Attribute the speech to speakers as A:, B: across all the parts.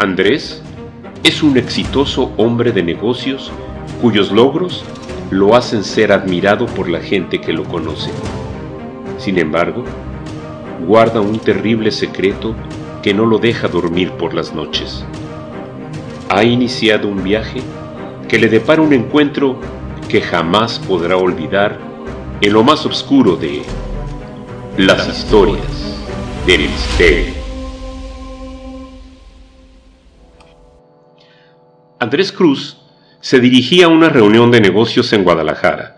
A: Andrés es un exitoso hombre de negocios cuyos logros lo hacen ser admirado por la gente que lo conoce. Sin embargo, guarda un terrible secreto que no lo deja dormir por las noches. Ha iniciado un viaje que le depara un encuentro que jamás podrá olvidar en lo más oscuro de las historias del misterio. Andrés Cruz se dirigía a una reunión de negocios en Guadalajara.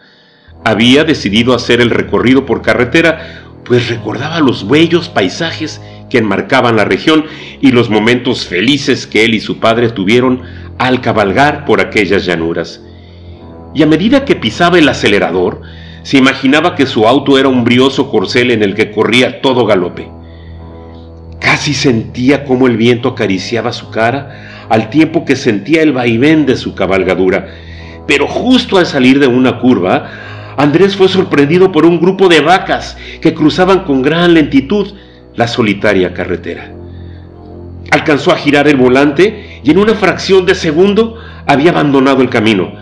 A: Había decidido hacer el recorrido por carretera, pues recordaba los bellos paisajes que enmarcaban la región y los momentos felices que él y su padre tuvieron al cabalgar por aquellas llanuras. Y a medida que pisaba el acelerador, se imaginaba que su auto era un brioso corcel en el que corría todo galope. Casi sentía cómo el viento acariciaba su cara al tiempo que sentía el vaivén de su cabalgadura. Pero justo al salir de una curva, Andrés fue sorprendido por un grupo de vacas que cruzaban con gran lentitud la solitaria carretera. Alcanzó a girar el volante y en una fracción de segundo había abandonado el camino.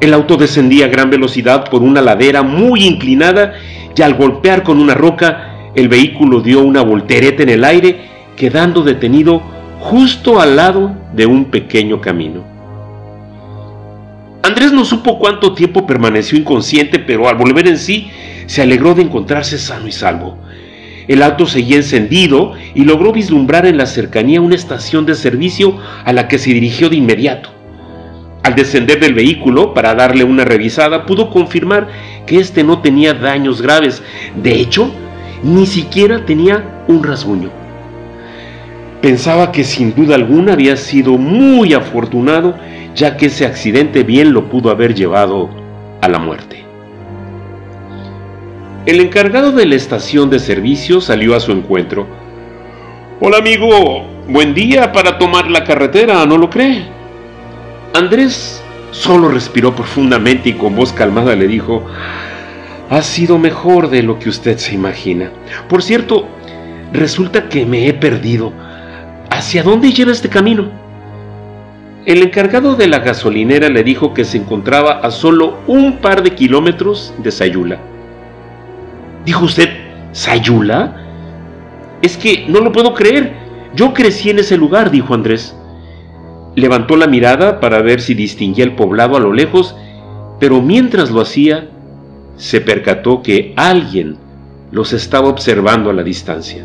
A: El auto descendía a gran velocidad por una ladera muy inclinada y al golpear con una roca, el vehículo dio una voltereta en el aire, quedando detenido justo al lado de un pequeño camino. Andrés no supo cuánto tiempo permaneció inconsciente, pero al volver en sí se alegró de encontrarse sano y salvo. El auto seguía encendido y logró vislumbrar en la cercanía una estación de servicio a la que se dirigió de inmediato. Al descender del vehículo para darle una revisada, pudo confirmar que éste no tenía daños graves. De hecho, ni siquiera tenía un rasguño. Pensaba que sin duda alguna había sido muy afortunado, ya que ese accidente bien lo pudo haber llevado a la muerte. El encargado de la estación de servicio salió a su encuentro. Hola amigo, buen día para tomar la carretera, ¿no lo cree? Andrés solo respiró profundamente y con voz calmada le dijo, ha sido mejor de lo que usted se imagina. Por cierto, resulta que me he perdido. ¿Hacia dónde lleva este camino? El encargado de la gasolinera le dijo que se encontraba a solo un par de kilómetros de Sayula. ¿Dijo usted Sayula? Es que no lo puedo creer. Yo crecí en ese lugar, dijo Andrés. Levantó la mirada para ver si distinguía el poblado a lo lejos, pero mientras lo hacía, se percató que alguien los estaba observando a la distancia.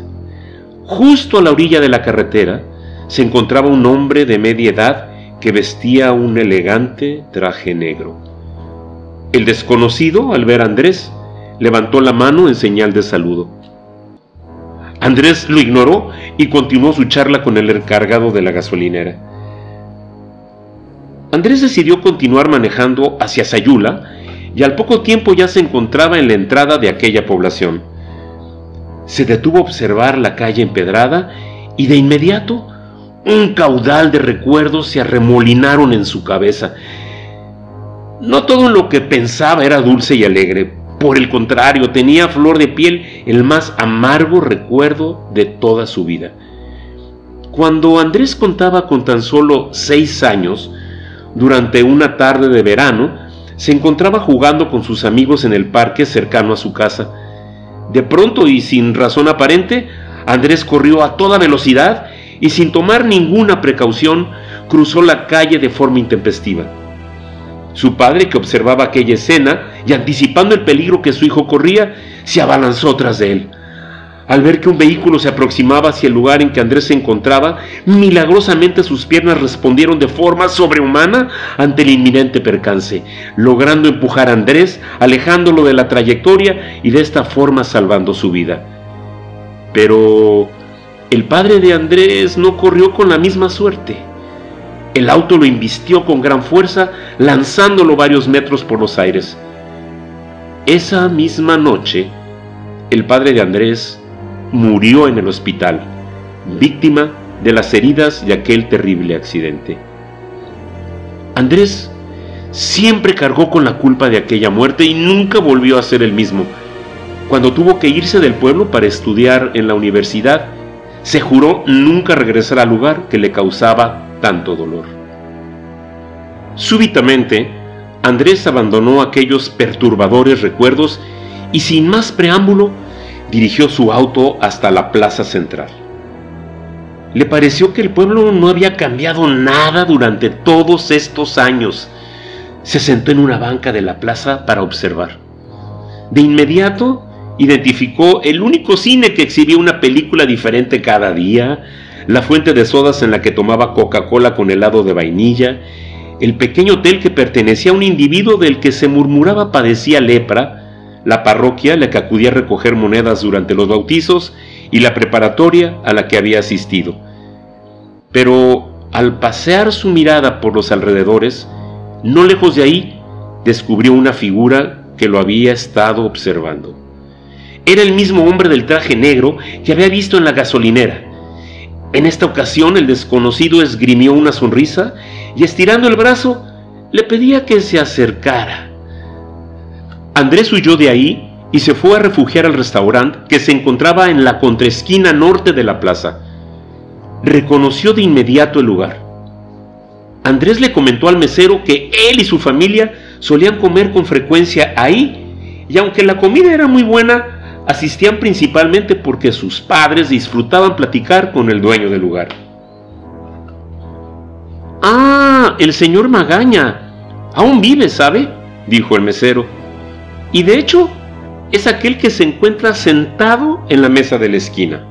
A: Justo a la orilla de la carretera se encontraba un hombre de media edad que vestía un elegante traje negro. El desconocido, al ver a Andrés, levantó la mano en señal de saludo. Andrés lo ignoró y continuó su charla con el encargado de la gasolinera. Andrés decidió continuar manejando hacia Sayula y al poco tiempo ya se encontraba en la entrada de aquella población. Se detuvo a observar la calle empedrada y de inmediato un caudal de recuerdos se arremolinaron en su cabeza. No todo lo que pensaba era dulce y alegre, por el contrario, tenía flor de piel el más amargo recuerdo de toda su vida. Cuando Andrés contaba con tan solo seis años, durante una tarde de verano, se encontraba jugando con sus amigos en el parque cercano a su casa. De pronto y sin razón aparente, Andrés corrió a toda velocidad y sin tomar ninguna precaución cruzó la calle de forma intempestiva. Su padre, que observaba aquella escena y anticipando el peligro que su hijo corría, se abalanzó tras de él. Al ver que un vehículo se aproximaba hacia el lugar en que Andrés se encontraba, milagrosamente sus piernas respondieron de forma sobrehumana ante el inminente percance, logrando empujar a Andrés, alejándolo de la trayectoria y de esta forma salvando su vida. Pero el padre de Andrés no corrió con la misma suerte. El auto lo invistió con gran fuerza, lanzándolo varios metros por los aires. Esa misma noche, el padre de Andrés murió en el hospital, víctima de las heridas de aquel terrible accidente. Andrés siempre cargó con la culpa de aquella muerte y nunca volvió a ser el mismo. Cuando tuvo que irse del pueblo para estudiar en la universidad, se juró nunca regresar al lugar que le causaba tanto dolor. Súbitamente, Andrés abandonó aquellos perturbadores recuerdos y sin más preámbulo dirigió su auto hasta la plaza central. Le pareció que el pueblo no había cambiado nada durante todos estos años. Se sentó en una banca de la plaza para observar. De inmediato identificó el único cine que exhibía una película diferente cada día, la fuente de sodas en la que tomaba Coca-Cola con helado de vainilla, el pequeño hotel que pertenecía a un individuo del que se murmuraba padecía lepra, la parroquia la que acudía a recoger monedas durante los bautizos y la preparatoria a la que había asistido. Pero al pasear su mirada por los alrededores, no lejos de ahí, descubrió una figura que lo había estado observando. Era el mismo hombre del traje negro que había visto en la gasolinera. En esta ocasión el desconocido esgrimió una sonrisa y estirando el brazo le pedía que se acercara. Andrés huyó de ahí y se fue a refugiar al restaurante que se encontraba en la contraesquina norte de la plaza. Reconoció de inmediato el lugar. Andrés le comentó al mesero que él y su familia solían comer con frecuencia ahí y aunque la comida era muy buena, asistían principalmente porque sus padres disfrutaban platicar con el dueño del lugar. Ah, el señor Magaña. Aún vive, ¿sabe? dijo el mesero. Y de hecho, es aquel que se encuentra sentado en la mesa de la esquina.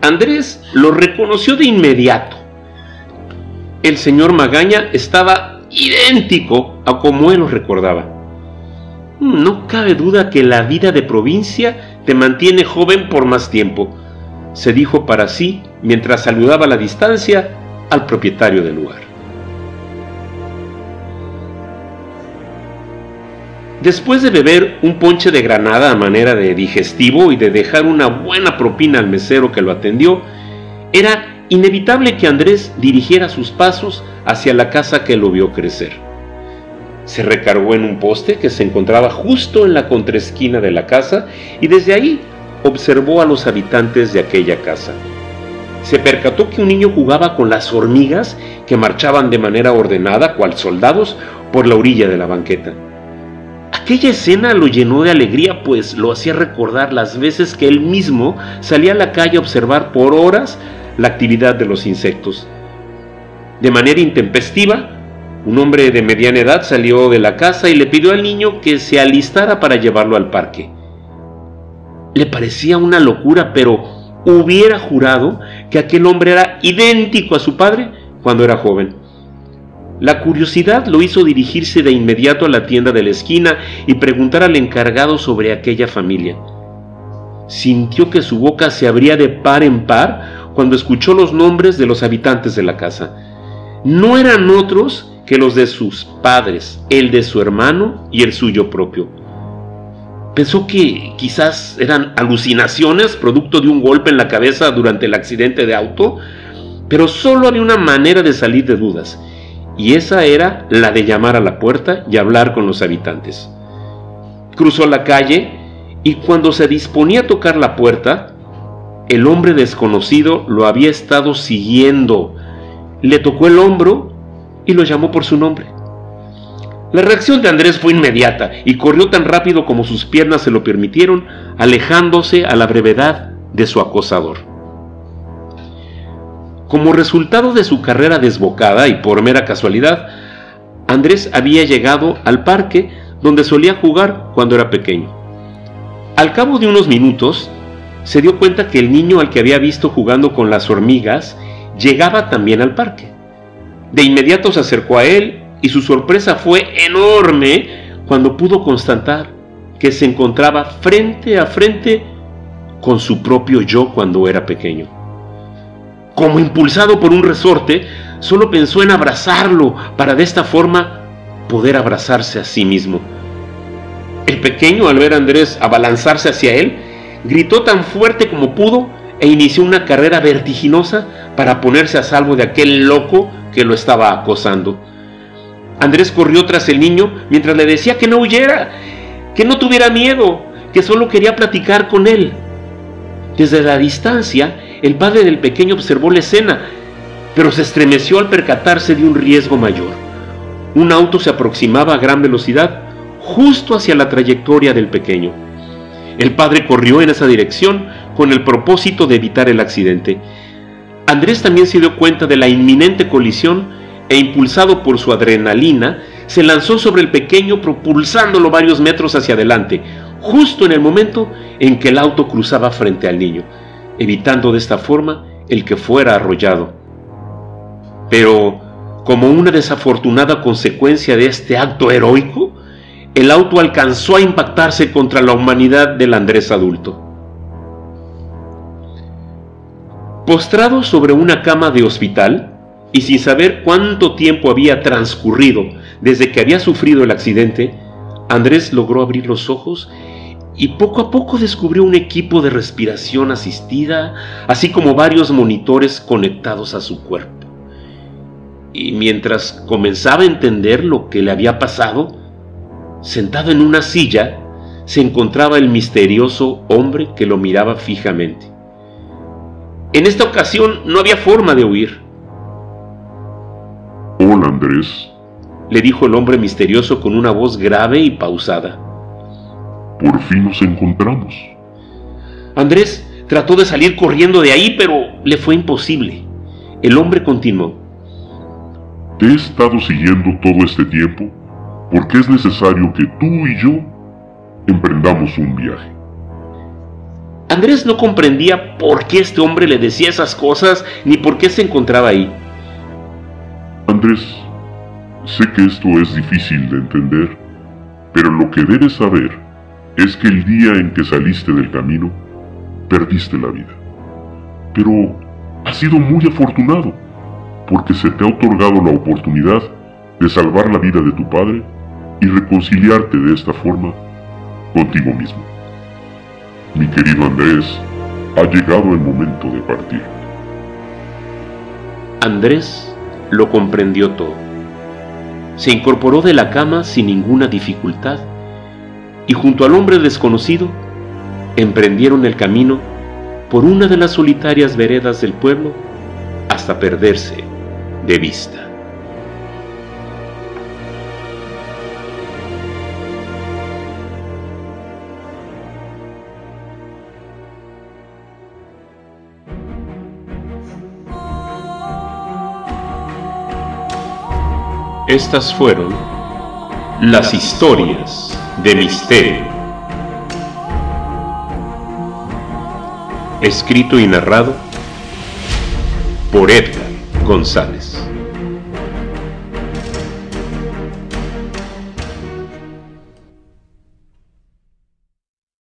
A: Andrés lo reconoció de inmediato. El señor Magaña estaba idéntico a como él lo recordaba. No cabe duda que la vida de provincia te mantiene joven por más tiempo, se dijo para sí mientras saludaba a la distancia al propietario del lugar. Después de beber un ponche de granada a manera de digestivo y de dejar una buena propina al mesero que lo atendió, era inevitable que Andrés dirigiera sus pasos hacia la casa que lo vio crecer se recargó en un poste que se encontraba justo en la contraesquina de la casa y desde ahí observó a los habitantes de aquella casa. Se percató que un niño jugaba con las hormigas que marchaban de manera ordenada, cual soldados, por la orilla de la banqueta. Aquella escena lo llenó de alegría, pues lo hacía recordar las veces que él mismo salía a la calle a observar por horas la actividad de los insectos. De manera intempestiva, un hombre de mediana edad salió de la casa y le pidió al niño que se alistara para llevarlo al parque. Le parecía una locura, pero hubiera jurado que aquel hombre era idéntico a su padre cuando era joven. La curiosidad lo hizo dirigirse de inmediato a la tienda de la esquina y preguntar al encargado sobre aquella familia. Sintió que su boca se abría de par en par cuando escuchó los nombres de los habitantes de la casa. No eran otros que los de sus padres, el de su hermano y el suyo propio. Pensó que quizás eran alucinaciones producto de un golpe en la cabeza durante el accidente de auto, pero solo había una manera de salir de dudas, y esa era la de llamar a la puerta y hablar con los habitantes. Cruzó la calle y cuando se disponía a tocar la puerta, el hombre desconocido lo había estado siguiendo. Le tocó el hombro y lo llamó por su nombre. La reacción de Andrés fue inmediata y corrió tan rápido como sus piernas se lo permitieron, alejándose a la brevedad de su acosador. Como resultado de su carrera desbocada y por mera casualidad, Andrés había llegado al parque donde solía jugar cuando era pequeño. Al cabo de unos minutos, se dio cuenta que el niño al que había visto jugando con las hormigas llegaba también al parque. De inmediato se acercó a él y su sorpresa fue enorme cuando pudo constatar que se encontraba frente a frente con su propio yo cuando era pequeño. Como impulsado por un resorte, solo pensó en abrazarlo para de esta forma poder abrazarse a sí mismo. El pequeño, al ver a Andrés abalanzarse hacia él, gritó tan fuerte como pudo e inició una carrera vertiginosa para ponerse a salvo de aquel loco que lo estaba acosando. Andrés corrió tras el niño mientras le decía que no huyera, que no tuviera miedo, que solo quería platicar con él. Desde la distancia, el padre del pequeño observó la escena, pero se estremeció al percatarse de un riesgo mayor. Un auto se aproximaba a gran velocidad justo hacia la trayectoria del pequeño. El padre corrió en esa dirección con el propósito de evitar el accidente. Andrés también se dio cuenta de la inminente colisión e impulsado por su adrenalina, se lanzó sobre el pequeño propulsándolo varios metros hacia adelante, justo en el momento en que el auto cruzaba frente al niño, evitando de esta forma el que fuera arrollado. Pero, como una desafortunada consecuencia de este acto heroico, el auto alcanzó a impactarse contra la humanidad del Andrés adulto. Postrado sobre una cama de hospital y sin saber cuánto tiempo había transcurrido desde que había sufrido el accidente, Andrés logró abrir los ojos y poco a poco descubrió un equipo de respiración asistida, así como varios monitores conectados a su cuerpo. Y mientras comenzaba a entender lo que le había pasado, sentado en una silla, se encontraba el misterioso hombre que lo miraba fijamente. En esta ocasión no había forma de huir.
B: Hola Andrés,
A: le dijo el hombre misterioso con una voz grave y pausada.
B: Por fin nos encontramos.
A: Andrés trató de salir corriendo de ahí, pero le fue imposible. El hombre continuó.
B: Te he estado siguiendo todo este tiempo porque es necesario que tú y yo emprendamos un viaje.
A: Andrés no comprendía por qué este hombre le decía esas cosas ni por qué se encontraba ahí.
B: Andrés, sé que esto es difícil de entender, pero lo que debes saber es que el día en que saliste del camino, perdiste la vida. Pero has sido muy afortunado, porque se te ha otorgado la oportunidad de salvar la vida de tu padre y reconciliarte de esta forma contigo mismo. Mi querido Andrés, ha llegado el momento de partir.
A: Andrés lo comprendió todo. Se incorporó de la cama sin ninguna dificultad y junto al hombre desconocido emprendieron el camino por una de las solitarias veredas del pueblo hasta perderse de vista. Estas fueron las historias de misterio. Escrito y narrado por Edgar González.